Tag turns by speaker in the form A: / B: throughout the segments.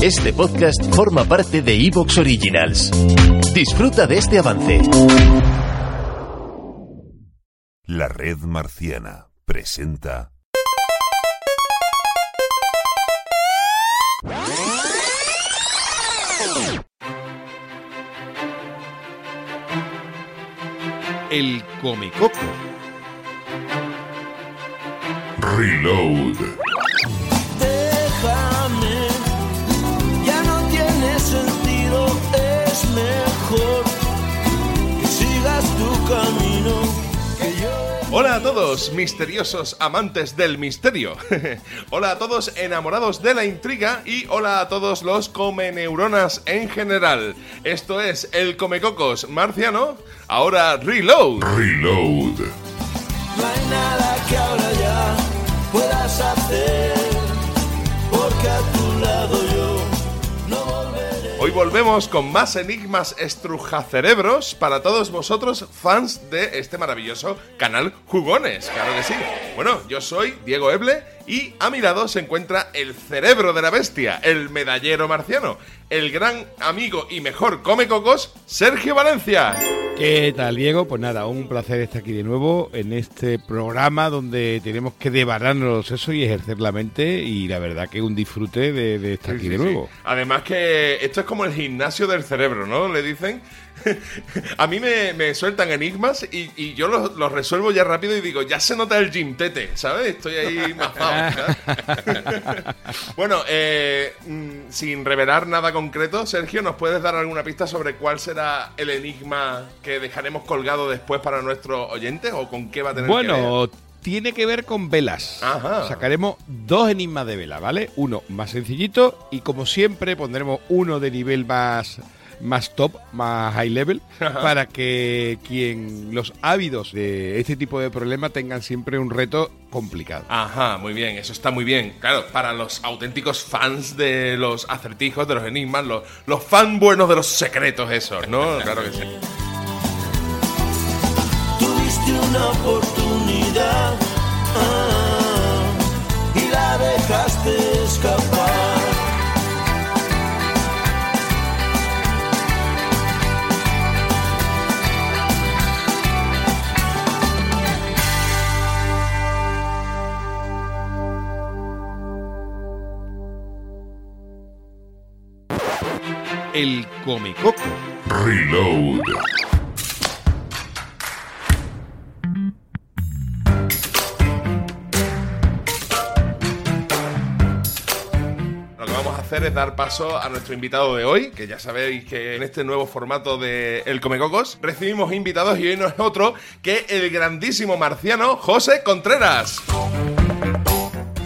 A: Este podcast forma parte de Evox Originals. Disfruta de este avance.
B: La red marciana presenta
C: El Comecoco.
B: Reload.
C: Hola a todos, misteriosos amantes del misterio. hola a todos enamorados de la intriga y hola a todos los come neuronas en general. Esto es el Comecocos marciano, ahora Reload.
B: Reload.
D: no hay nada que ahora ya puedas hacer,
C: volvemos con más enigmas estrujacerebros para todos vosotros, fans de este maravilloso canal Jugones, claro que sí. Bueno, yo soy Diego Eble y a mi lado se encuentra el cerebro de la bestia, el medallero marciano, el gran amigo y mejor come cocos, Sergio Valencia.
E: ¿Qué tal, Diego? Pues nada, un placer estar aquí de nuevo en este programa donde tenemos que debararnos los sesos y ejercer la mente y la verdad que un disfrute de, de estar
C: Sí,
E: aquí
C: sí,
E: de
C: sí.
E: nuevo.
C: Además que esto es como el gimnasio del cerebro, ¿no? Le dicen. A mí me, me sueltan enigmas y, y yo los, los resuelvo ya rápido y digo, ya se nota el gym tete, ¿sabes? Estoy ahí mazado. bueno, eh, mm, sin revelar nada concreto, Sergio, ¿nos puedes dar alguna pista sobre cuál será el enigma que dejaremos colgado después para nuestros oyentes o con qué va a tener que ver?
E: Bueno, tiene que ver con velas.
C: Ajá.
E: Sacaremos dos enigmas de vela, ¿vale? Uno más sencillito y como siempre pondremos uno de nivel más más top, más high level, para que quien los ávidos de este tipo de problema tengan siempre un reto complicado.
C: Ajá, muy bien, eso está muy bien. Claro, para los auténticos fans de los acertijos, de los enigmas, los, los fan buenos de los secretos esos, ¿no? Claro que sí.
D: Tuviste una oportunidad ah, y la dejaste escapar.
C: El Comecoco.
B: Reload.
C: Lo que vamos a hacer es dar paso a nuestro invitado de hoy, que ya sabéis que en este nuevo formato de El Comecocos recibimos invitados y hoy no es otro que el grandísimo marciano José Contreras.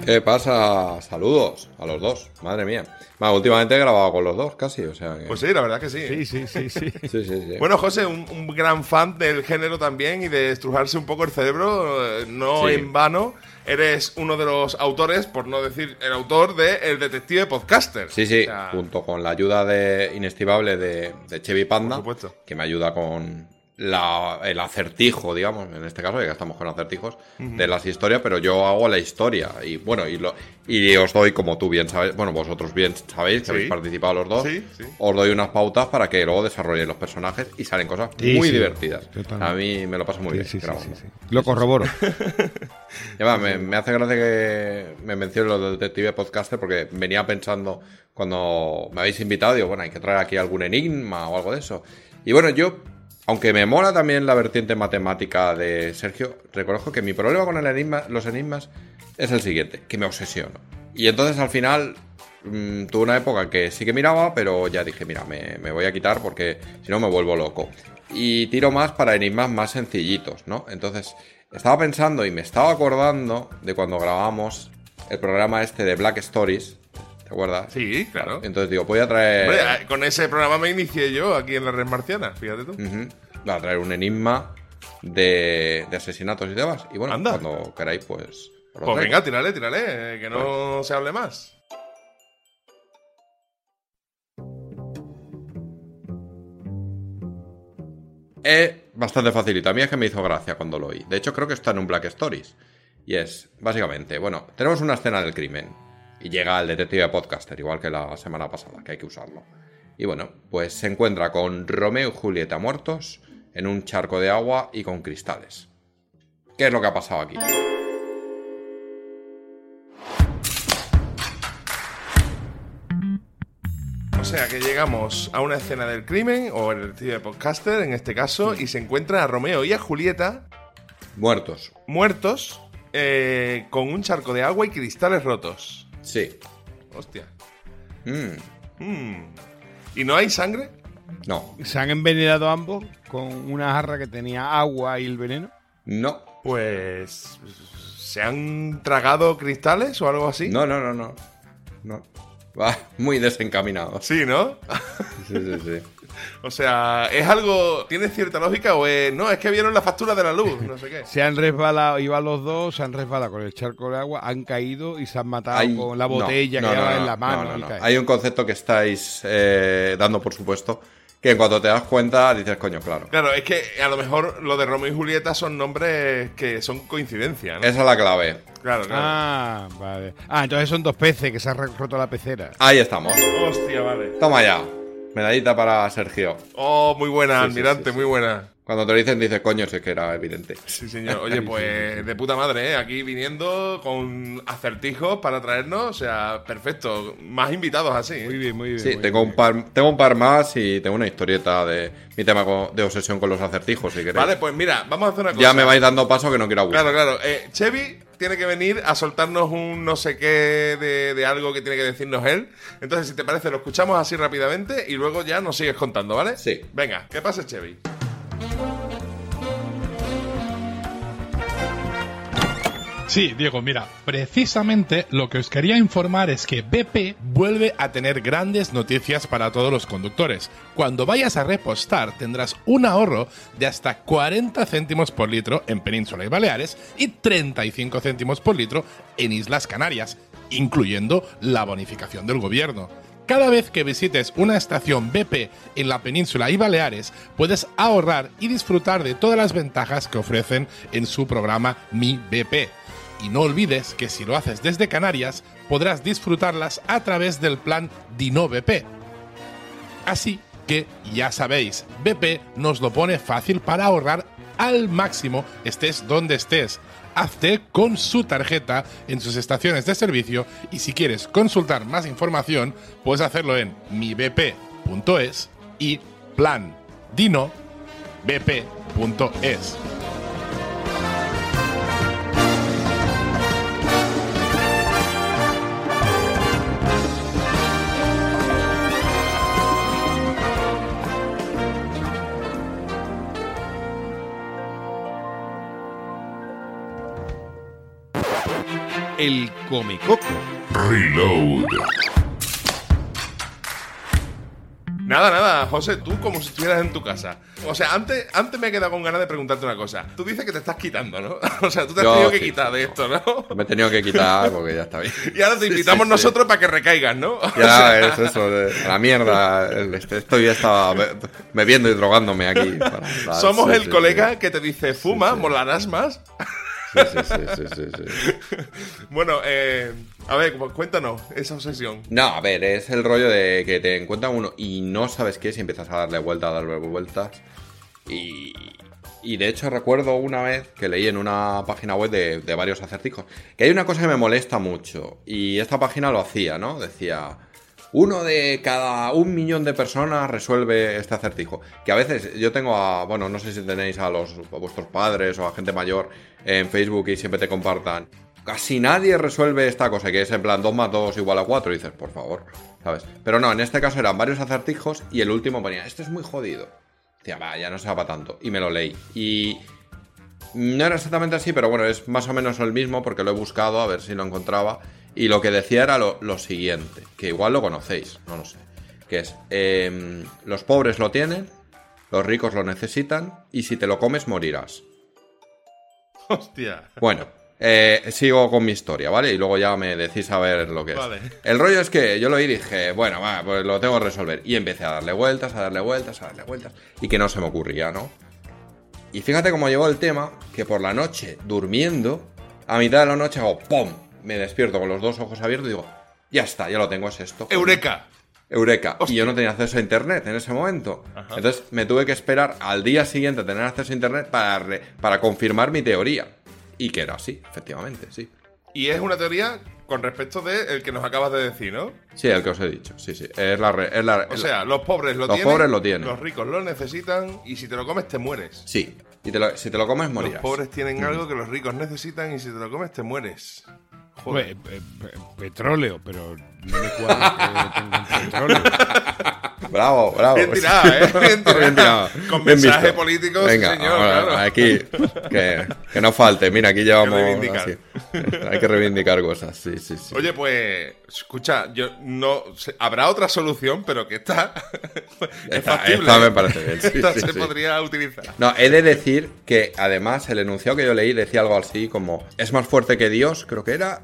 F: ¿Qué pasa? Saludos a los dos, madre mía. Bueno, últimamente he grabado con los dos casi, o sea que...
C: Pues sí, la verdad que sí.
E: Sí, sí, sí, sí.
F: Sí, sí, sí.
C: Bueno, José, un, un gran fan del género también y de estrujarse un poco el cerebro, eh, no
F: Sí.
C: en vano. Eres uno de los autores, por no decir el autor, de El Detective Podcaster.
F: Sí, sí,
C: O sea,
F: junto con la ayuda de inestimable de, de Chevy Panda,
C: Por supuesto.
F: que me ayuda con la- el acertijo, digamos, en este caso, ya que estamos con acertijos, de las historias, pero yo hago la historia. Y bueno, y, lo, y os doy, como tú bien sabes, bueno, vosotros bien sabéis, que
C: Sí.
F: habéis participado los dos,
C: Sí, sí.
F: os doy unas pautas para que luego desarrolléis los personajes y salen cosas
E: Sí,
F: muy
E: sí,
F: divertidas. A mí me lo paso muy
E: Sí,
F: bien
E: sí, sí,
F: grabando.
E: sí, sí. Lo corroboro.
F: Y además, me, me hace gracia que me mencionen lo del detective podcaster porque venía pensando cuando me habéis invitado, digo, bueno, hay que traer aquí algún enigma o algo de eso. Y bueno, yo, aunque me mola también la vertiente matemática de Sergio, reconozco que mi problema con los enigmas es el siguiente, que me obsesiono. Y entonces al final mm, tuve una época que sí que miraba, pero ya dije, mira, me, me voy a quitar porque si no me vuelvo loco. Y tiro más para enigmas más sencillitos, ¿no? Entonces, estaba pensando y me estaba acordando de cuando grabamos el programa este de Black Stories. ¿Te acuerdas?
C: Sí, claro.
F: Entonces digo, voy a traer.
C: Hombre, eh, con ese programa me inicié yo aquí en la Red Marciana, fíjate tú.
F: Ujú. Voy a traer un enigma de, de asesinatos y demás. Y bueno,
C: Anda.
F: cuando queráis, pues.
C: Pues
F: traigo.
C: venga, tírale, tírale, eh, que no se hable más.
F: Es bastante facilito. A mí es que me hizo gracia cuando lo oí. De hecho, creo que está en un Black Stories. Y es, básicamente, bueno, tenemos una escena del crimen. Y llega el detective podcaster, igual que la semana pasada, que hay que usarlo. Y bueno, pues se encuentra con Romeo y Julieta muertos en un charco de agua y con cristales. ¿Qué es lo que ha pasado aquí?
C: O sea que llegamos a una escena del crimen, o el detective podcaster en este caso, y se encuentra a Romeo y a Julieta
F: Muertos.
C: muertos eh, con un charco de agua y cristales rotos.
F: Sí.
C: Hostia.
F: Mm,
C: Mm. ¿Y no hay sangre?
F: no.
E: Se han envenenado ambos con una jarra que tenía agua y el veneno.
F: No.
C: Pues. ¿Se han tragado cristales o algo así?
F: No, no, no, no. No. Va muy desencaminado.
C: Sí, ¿no?
F: Sí, sí, sí.
C: o sea, ¿es algo. ¿Tiene cierta lógica o es.? No, es que vieron la factura de la luz, no sé qué.
E: Se han resbalado, iban los dos, se han resbalado con el charco de agua, han caído y se han matado
F: Hay-
E: con la
F: no,
E: botella
F: no,
E: que
F: no,
E: en la mano.
F: no, no,
E: y
F: no.
E: cae.
F: Hay un concepto que estáis eh, dando por supuesto, que en cuanto te das cuenta dices, coño, claro.
C: Claro, es que a lo mejor lo de Romeo y Julieta son nombres que son coincidencia, ¿no?
F: Esa es la clave.
C: Claro, claro.
E: Ah, vale. Ah, entonces son dos peces que se han roto la pecera.
F: Ahí estamos.
C: Hostia, vale.
F: Toma ya. Medallita para Sergio.
C: Oh, muy buena,
F: Sí,
C: almirante,
F: sí, sí.
C: muy buena.
F: Cuando te lo dicen, dices, coño, sí que era evidente.
C: Sí, señor. Oye, pues de puta madre, ¿eh? Aquí viniendo con acertijos para traernos, o sea, perfecto. Más invitados así. ¿eh?
E: Muy bien, muy bien.
F: Sí,
E: muy
F: tengo
E: bien.
F: un, par, tengo un par más y tengo una historieta de mi tema de obsesión con los acertijos, si queréis.
C: Vale, pues mira, vamos a hacer una cosa.
F: ya me vais dando paso que no quiero aburrir.
C: Claro, claro. Eh, Chevy tiene que venir a soltarnos un no sé qué de, de algo que tiene que decirnos él. Entonces, si te parece, lo escuchamos así rápidamente y luego ya nos sigues contando, ¿vale?
F: Sí.
C: Venga, ¿qué pasa, Chevy?
G: Sí, Diego, mira, precisamente lo que os quería informar es que BP vuelve a tener grandes noticias para todos los conductores. Cuando vayas a repostar tendrás un ahorro de hasta 40 céntimos por litro en Península y Baleares y 35 céntimos por litro en Islas Canarias, incluyendo la bonificación del gobierno. Cada vez que visites una estación BP en la península y Baleares, puedes ahorrar y disfrutar de todas las ventajas que ofrecen en su programa Mi BP. Y no olvides que si lo haces desde Canarias, podrás disfrutarlas a través del plan Dino BP. Así que ya sabéis, BP nos lo pone fácil para ahorrar al máximo estés donde estés. Hazte con su tarjeta en sus estaciones de servicio y si quieres consultar más información, puedes hacerlo en mibp.es y plan bp.es.
E: El Comecoco.
B: Reload.
C: Nada, nada, José, tú como si estuvieras en tu casa. O sea, antes, antes me he quedado con ganas de preguntarte una cosa. Tú dices que te estás quitando, ¿no? O sea, tú te has
F: Yo
C: tenido que
F: sí,
C: quitar de esto, ¿no?
F: Me he tenido que quitar porque ya está bien.
C: Y ahora te invitamos
F: sí, sí.
C: nosotros para que recaigas, ¿no? O
F: Ya
C: sea,
F: es eso, de la mierda. este- Estoy estaba be- bebiendo y drogándome aquí. para- para-
C: somos el colega que te dice, fuma, molarás más.
F: Sí, sí, sí.
C: Bueno, eh, a ver, cuéntanos esa obsesión.
F: No, a ver, es el rollo de que te encuentra uno y no sabes qué es y empiezas a darle vueltas, a darle vueltas. Y, y de hecho recuerdo una vez que leí en una página web de, de varios acertijos que hay una cosa que me molesta mucho y esta página lo hacía, ¿no? Decía, uno de cada un millón de personas resuelve este acertijo. Que a veces yo tengo a, bueno, no sé si tenéis a, los, vuestros padres o a gente mayor en Facebook y siempre te compartan. Casi nadie resuelve esta cosa, que es en plan 2 más 2 igual a 4. Y dices, por favor, ¿sabes? Pero no, en este caso eran varios acertijos y el último ponía, este es muy jodido. Decía, va, ya no se va para tanto. Y me lo leí. Y no era exactamente así, pero bueno, es más o menos el mismo porque lo he buscado a ver si lo encontraba. Y lo que decía era lo, lo siguiente, que igual lo conocéis, no lo sé. Que es, em, los pobres lo tienen, los ricos lo necesitan, y si te lo comes morirás.
C: Hostia.
F: Bueno, eh, sigo con mi historia, ¿vale? Y luego ya me decís a ver lo que es.
C: Vale.
F: El rollo es que yo lo oí y dije, bueno, va, pues lo tengo que resolver. Y empecé a darle vueltas, a darle vueltas, a darle vueltas. Y que no se me ocurría, ¿no? Y fíjate cómo llegó el tema, que por la noche, durmiendo, a mitad de la noche hago ¡pum! Me despierto con los dos ojos abiertos y digo, Ya está, ya lo tengo, es esto.
C: Eureka.
F: Eureka. Y yo no tenía acceso a internet en ese momento. Entonces me tuve que esperar al día siguiente a tener acceso a internet para, re- para confirmar mi teoría. Y que era así, efectivamente, sí.
C: Y es una teoría con respecto de el que nos acabas de decir, ¿no?
F: Sí, el que os he dicho. Sí, sí. Es la. re- es la
C: O sea, los pobres lo
F: Los
C: tienen.
F: pobres lo tienen.
C: Los ricos lo necesitan. Y si te lo comes, te mueres.
F: sí. Y te lo- si te lo comes,
C: Los
F: morirás.
C: pobres tienen algo que los ricos necesitan. Y si te lo comes, te mueres. Joder.
E: Eh, pe- petróleo, pero no me cuadra que tengan petróleo.
F: Bravo, bravo.
C: Bien tirada, ¿eh? Bien tirada.
F: Bien.
C: Con
F: Bien
C: mensaje
F: visto.
C: político, sí,
F: Venga,
C: señor,
F: ahora,
C: claro.
F: aquí, que, que no falte. Mira, aquí llevamos.
C: reivindicar.
F: así. Hay que reivindicar cosas, sí, sí, sí.
C: Oye, pues, escucha, yo no habrá otra solución, pero que esta es
F: Esta-
C: factible.
F: esta me
C: ¿eh?
F: parece bien, sí,
C: Esta
F: sí,
C: se
F: sí.
C: podría utilizar.
F: No, he de decir que además el enunciado que yo leí decía algo así como es más fuerte que Dios, creo que era,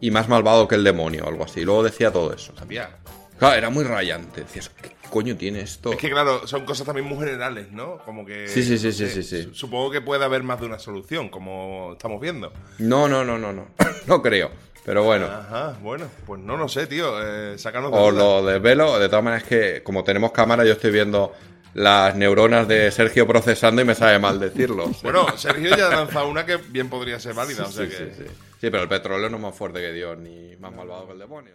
F: y más malvado que el demonio, algo así. Luego decía todo eso.
C: Sabía.
F: Claro, era muy rayante. Decías, ¿qué coño tiene esto?
C: Es que claro, son cosas también muy generales, ¿no? Como que.
F: Sí, sí, sí, sí,
C: eh,
F: sí, sí.
C: su- Supongo que puede haber más de una solución, como estamos viendo.
F: No, no, no, no, no. No creo. Pero bueno.
C: Ajá, bueno, pues no lo sé, tío. Eh, sácanos de
F: O
C: duda.
F: lo desvelo, de todas maneras que como tenemos cámara yo estoy viendo las neuronas de Sergio procesando y me sabe mal decirlo.
C: Bueno, Sergio ya ha lanzado una que bien podría ser válida, o sea
F: sí,
C: que.
F: sí, sí. Sí, pero el petróleo no es más fuerte que Dios ni más malvado que el demonio.